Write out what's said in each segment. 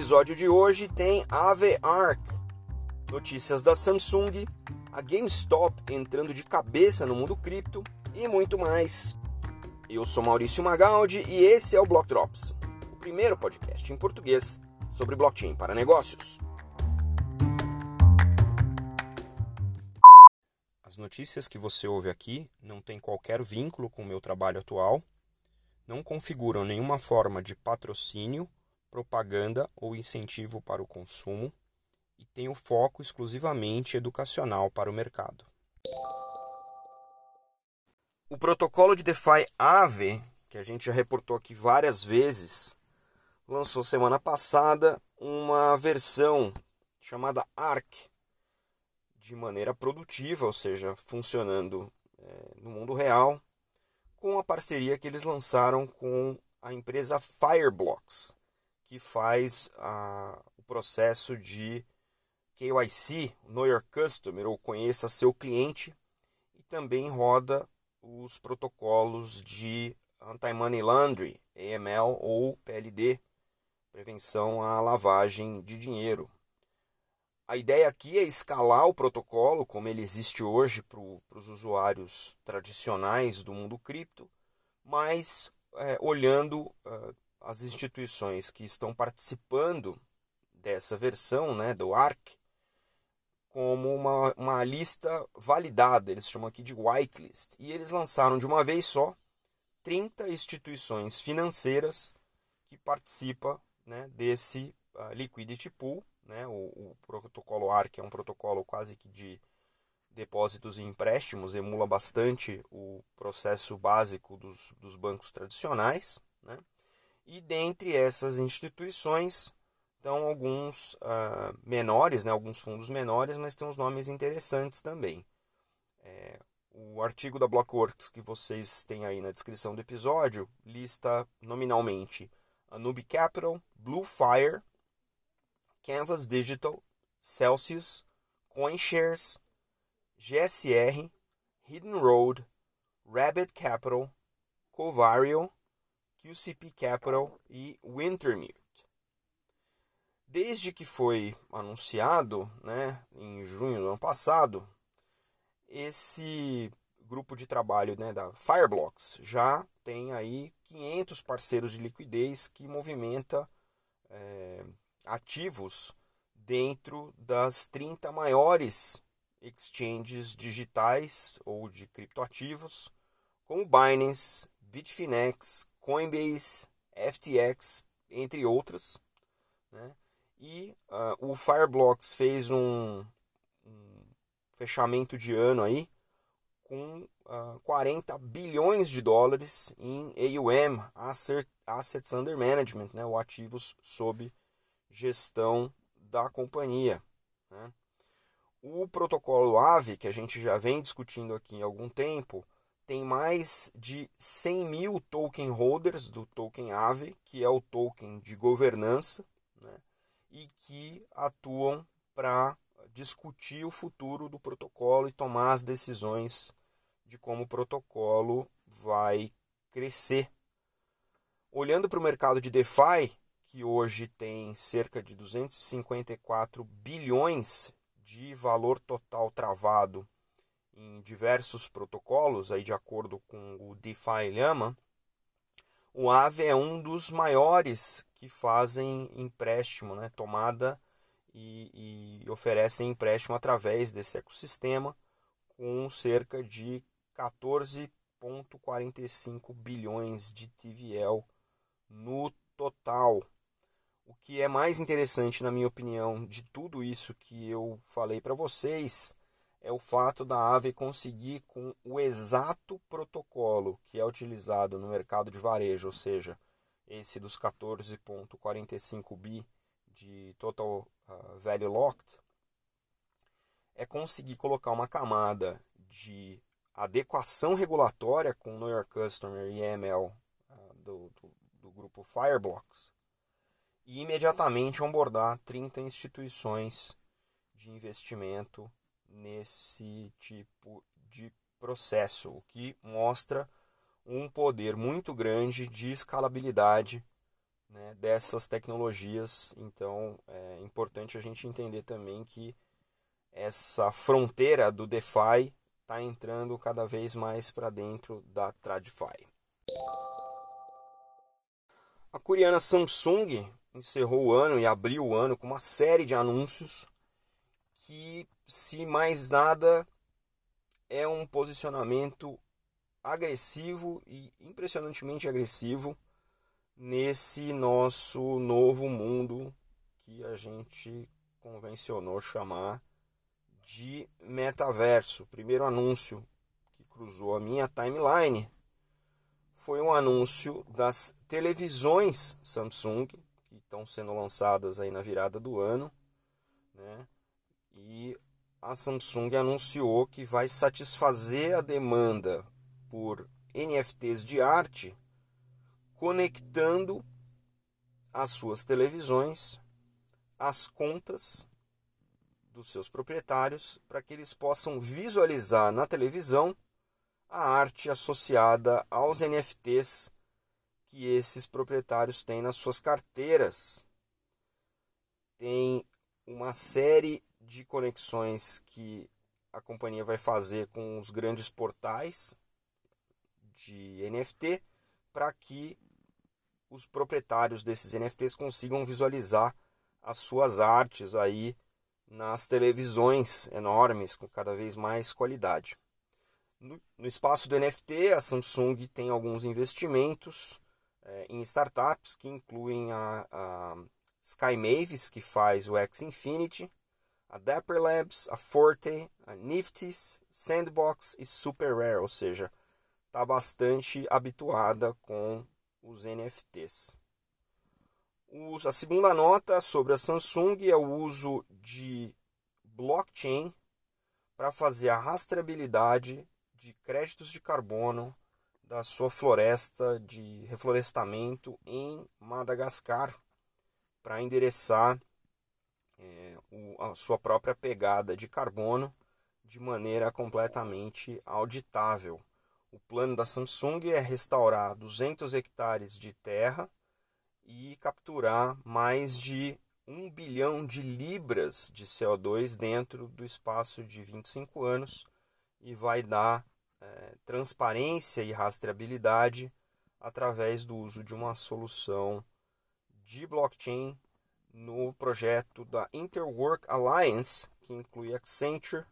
episódio de hoje tem Ave Arc, notícias da Samsung, a GameStop entrando de cabeça no mundo cripto e muito mais. Eu sou Maurício Magaldi e esse é o Block Drops, o primeiro podcast em português sobre blockchain para negócios. As notícias que você ouve aqui não têm qualquer vínculo com o meu trabalho atual, não configuram nenhuma forma de patrocínio, propaganda ou incentivo para o consumo e têm o foco exclusivamente educacional para o mercado. O protocolo de DeFi Aave, que a gente já reportou aqui várias vezes, lançou semana passada uma versão chamada ARC, de maneira produtiva, ou seja, funcionando é, no mundo real, com a parceria que eles lançaram com a empresa Fireblocks, que faz a, o processo de KYC, Know Your Customer, ou conheça seu cliente, e também roda os protocolos de Anti-Money Laundering, AML ou PLD, prevenção à lavagem de dinheiro. A ideia aqui é escalar o protocolo, como ele existe hoje para os usuários tradicionais do mundo cripto, mas é, olhando uh, as instituições que estão participando dessa versão né, do ARC como uma, uma lista validada, eles chamam aqui de whitelist. E eles lançaram de uma vez só 30 instituições financeiras que participam né, desse uh, liquidity pool né? O, o protocolo ARC é um protocolo quase que de depósitos e empréstimos, emula bastante o processo básico dos, dos bancos tradicionais. Né? E dentre essas instituições estão alguns uh, menores, né? alguns fundos menores, mas tem uns nomes interessantes também. É, o artigo da Blockworks que vocês têm aí na descrição do episódio lista nominalmente a Capital, Blue Fire, Canvas Digital, Celsius, CoinShares, GSR, Hidden Road, Rabbit Capital, Covario, QCP Capital e Wintermute. Desde que foi anunciado, né, em junho do ano passado, esse grupo de trabalho né, da Fireblocks já tem aí 500 parceiros de liquidez que movimenta é, ativos dentro das 30 maiores exchanges digitais ou de criptoativos, como Binance, Bitfinex, Coinbase, FTX, entre outras. Né? E uh, o Fireblocks fez um, um, fechamento de ano aí com uh, ah, 40 bilhões de dólares em AUM, Assets Under Management, né? ou ativos sob gestão da companhia. Né? O protocolo AVE, que a gente já vem discutindo aqui há algum tempo, tem mais de 100 mil token holders do token AVE, que é o token de governança, né? e que atuam para discutir o futuro do protocolo e tomar as decisões de como o protocolo vai crescer. Olhando para o mercado de DeFi, que hoje tem cerca de 254 bilhões de valor total travado em diversos protocolos, aí de acordo com o DeFi Llama, o Aave é um dos maiores que fazem empréstimo, né, tomada e, e oferecem empréstimo através desse ecossistema, com cerca de 14,45 bilhões de TVL no total. O que é mais interessante, na minha opinião, de tudo isso que eu falei para vocês é o fato da AVE conseguir, com o exato protocolo que é utilizado no mercado de varejo, ou seja, esse dos 14,45 bi de Total uh, Value Locked, é conseguir colocar uma camada de adequação regulatória com Know Your Customer e uh, ah, do, do, do grupo Fireblocks e imediatamente onboardar 30 instituições de investimento nesse tipo de processo, o que mostra um poder muito grande de escalabilidade né, dessas tecnologias. Então é importante a gente entender também que essa fronteira do DeFi está entrando cada vez mais para dentro da TradFi. A coreana Samsung encerrou o ano e abriu o ano com uma série de anúncios que, se mais nada, é um posicionamento agressivo e impressionantemente agressivo nesse nosso novo mundo que a gente convencionou chamar de metaverso. O primeiro anúncio que cruzou a minha timeline foi um anúncio das televisões Samsung que estão sendo lançadas aí na virada do ano, né? E a Samsung anunciou que vai satisfazer a demanda por NFTs de arte conectando as suas televisões às contas dos seus proprietários para que eles possam visualizar na televisão a arte associada aos NFTs que esses proprietários têm nas suas carteiras. Tem uma série de conexões que a companhia vai fazer com os grandes portais de NFT para que os proprietários desses NFTs consigam visualizar as suas artes aí nas televisões enormes com cada vez mais qualidade. No, no espaço do NFT, a Samsung tem alguns investimentos é, em startups que incluem a, a que faz o X Infinity, a Dapper Labs, a Forte, a Nifty's, Sandbox e Super Rare, ou seja, está bastante habituada com os NFTs. a segunda nota sobre a Samsung é o uso de blockchain para fazer a rastreabilidade de créditos de carbono da sua floresta de reflorestamento em Madagascar para endereçar a sua própria pegada de carbono de maneira completamente auditável. O plano da Samsung é restaurar 200 hectares de terra e capturar mais de 1 bilhão de libras de CO2 dentro do espaço de 25 anos e vai dar é, transparência e rastreabilidade através do uso de uma solução de blockchain no projeto da Interwork Alliance, que inclui Accenture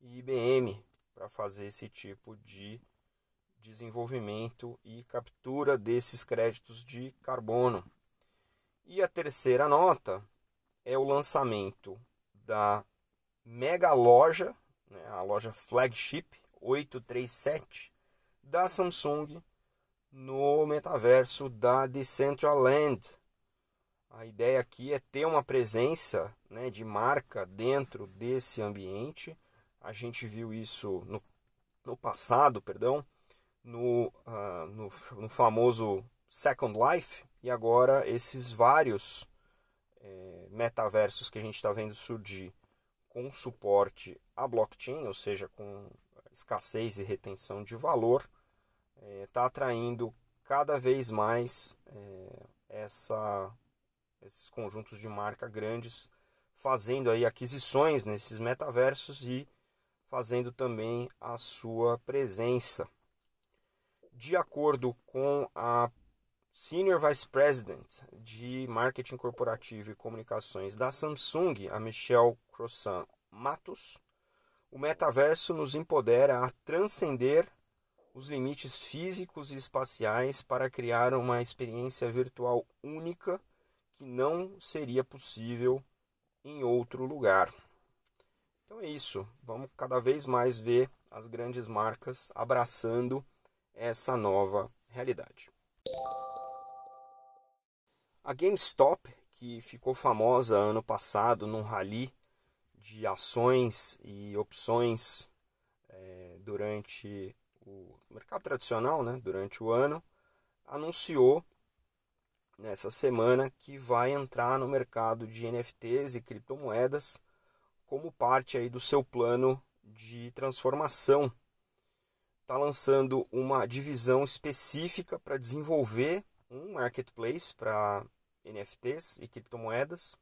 e IBM, para fazer esse tipo de desenvolvimento e captura desses créditos de carbono. E a terceira nota é o lançamento da mega loja, né, a loja flagship 837 da Samsung no metaverso da Decentraland. A ideia aqui é ter uma presença né, de marca dentro desse ambiente. A gente viu isso no, no passado, perdão, no, uh, no, no, famoso Second Life e agora esses vários é, metaversos que a gente está vendo surgir com suporte a blockchain, ou seja, com escassez e retenção de valor, está é, tá atraindo cada vez mais é, essa, esses conjuntos de marca grandes, fazendo aí aquisições nesses metaversos e fazendo também a sua presença. De acordo com a Senior Vice President de Marketing Corporativo e Comunicações da Samsung, a Michelle Crossan Matos, o metaverso nos empodera a transcender os limites físicos e espaciais para criar uma experiência virtual única que não seria possível em outro lugar. Então é isso, vamos cada vez mais ver as grandes marcas abraçando essa nova realidade. A GameStop, que ficou famosa ano passado num rally de ações e opções é, durante o mercado tradicional, né, durante o ano, anunciou nessa semana que vai entrar no mercado de NFTs e criptomoedas como parte aí do seu plano de transformação está lançando uma divisão específica para desenvolver um marketplace para NFTs e criptomoedas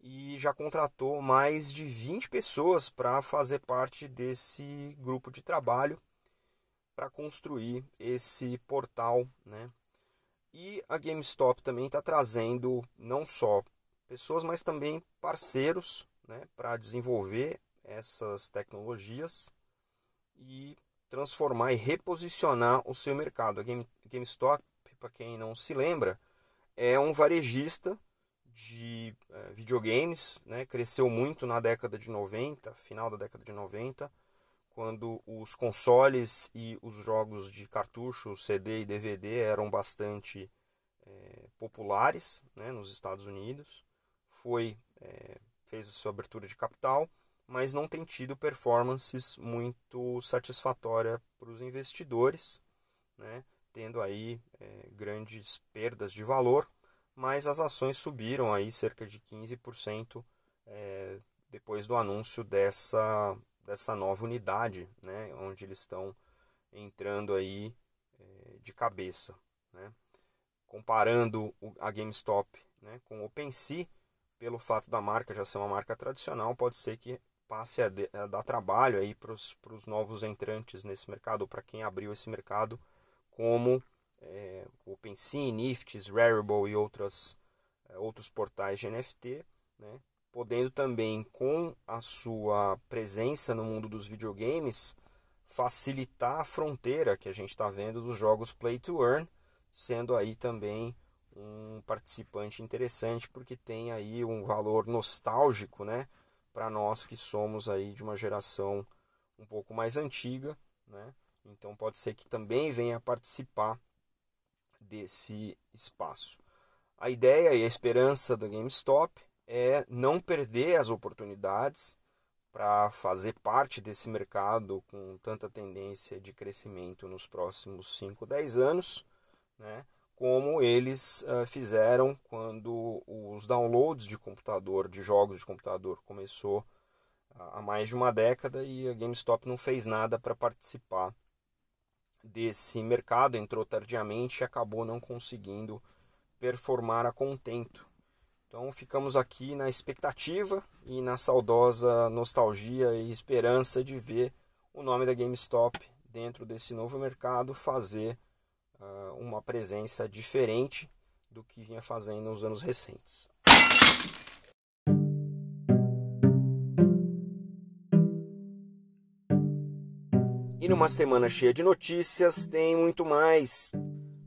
e já contratou mais de 20 pessoas para fazer parte desse grupo de trabalho para construir esse portal, né? E a GameStop também está trazendo não só pessoas, mas também parceiros, né, para desenvolver essas tecnologias e transformar e reposicionar o seu mercado. A Game, GameStop, para quem não se lembra, é um varejista de é, videogames, né? cresceu muito na década de 90, final da década de 90, quando os consoles e os jogos de cartucho, CD e DVD eram bastante é, populares né? nos Estados Unidos. Foi, é, fez a sua abertura de capital, mas não tem tido performances muito satisfatórias para os investidores, né? tendo aí é, grandes perdas de valor, mas as ações subiram aí cerca de 15% é, depois do anúncio dessa, dessa nova unidade, né? onde eles estão entrando aí é, de cabeça. Né? Comparando a GameStop né, com o OpenSea, pelo fato da marca já ser uma marca tradicional, pode ser que passe a, de, a dar trabalho aí para os novos entrantes nesse mercado, para quem abriu esse mercado, como é, OpenSea, Nifts, Rarible e outras, é, outros portais de NFT, né? Podendo também, com a sua presença no mundo dos videogames, facilitar a fronteira que a gente está vendo dos jogos Play to Earn, sendo aí também um participante interessante porque tem aí um valor nostálgico, né, para nós que somos aí de uma geração um pouco mais antiga, né? Então pode ser que também venha participar desse espaço. A ideia e a esperança do GameStop é não perder as oportunidades para fazer parte desse mercado com tanta tendência de crescimento nos próximos 5, 10 anos, né? como eles uh, fizeram quando os downloads de computador, de jogos de computador, começou há mais de uma década e a GameStop não fez nada para participar desse mercado, entrou tardiamente e acabou não conseguindo performar a contento. Então ficamos aqui na expectativa e na saudosa nostalgia e esperança de ver o nome da GameStop dentro desse novo mercado fazer uh, uma presença diferente do que vinha fazendo nos anos recentes. E numa semana cheia de notícias, tem muito mais.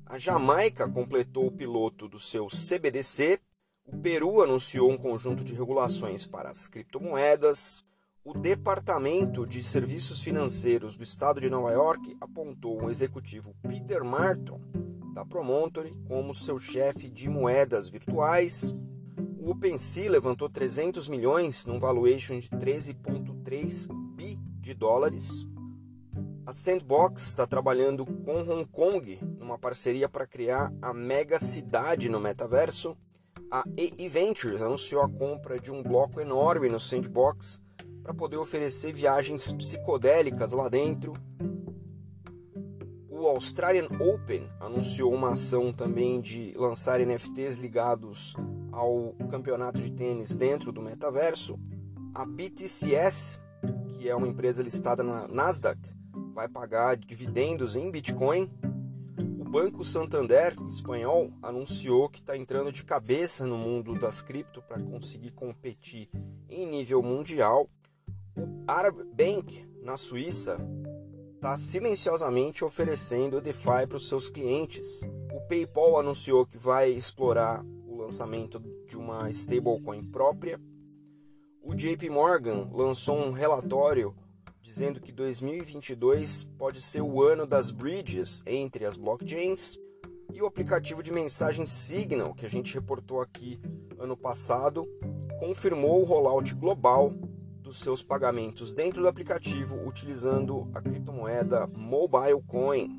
A Jamaica completou o piloto do seu CBDC, o Peru anunciou um conjunto de regulações para as criptomoedas, o Departamento de Serviços Financeiros do Estado de Nova York apontou o executivo Peter Martin da Promontory como seu chefe de moedas virtuais. O OpenSea levantou 300 milhões num valuation de 13,3 bi de dólares. A Sandbox está trabalhando com Hong Kong numa parceria para criar a mega cidade no metaverso. A EE Ventures anunciou a compra de um bloco enorme no Sandbox para poder oferecer viagens psicodélicas lá dentro. O Australian Open anunciou uma ação também de lançar NFTs ligados ao campeonato de tênis dentro do metaverso. A BTCS, que é uma empresa listada na Nasdaq, vai pagar dividendos em Bitcoin. Banco Santander, espanhol, anunciou que está entrando de cabeça no mundo das cripto para conseguir competir em nível mundial. O Arab Bank, na Suíça, está silenciosamente oferecendo DeFi para os seus clientes. O PayPal anunciou que vai explorar o lançamento de uma stablecoin própria. O JP Morgan lançou um relatório dizendo que 2022 pode ser o ano das bridges entre as blockchains. E o aplicativo de mensagem Signal, que a gente reportou aqui ano passado, confirmou o rollout global dos seus pagamentos dentro do aplicativo utilizando a criptomoeda Mobile Coin.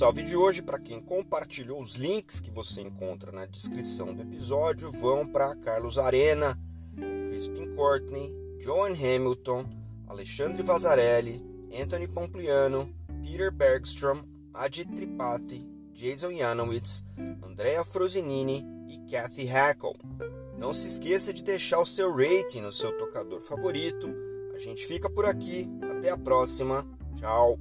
salve de hoje para quem compartilhou os links que você encontra na descrição do episódio vão para Carlos Arena, Crispin Courtney, Joan Hamilton, Alexandre Vazarelli, Anthony Pompliano, Peter Bergstrom, Ajit Tripathi, Jason Janowitz, Andrea Frosinini e Kathy Hackle. Não se esqueça de deixar o seu rating no seu tocador favorito. A gente fica por aqui. Até a próxima. Tchau.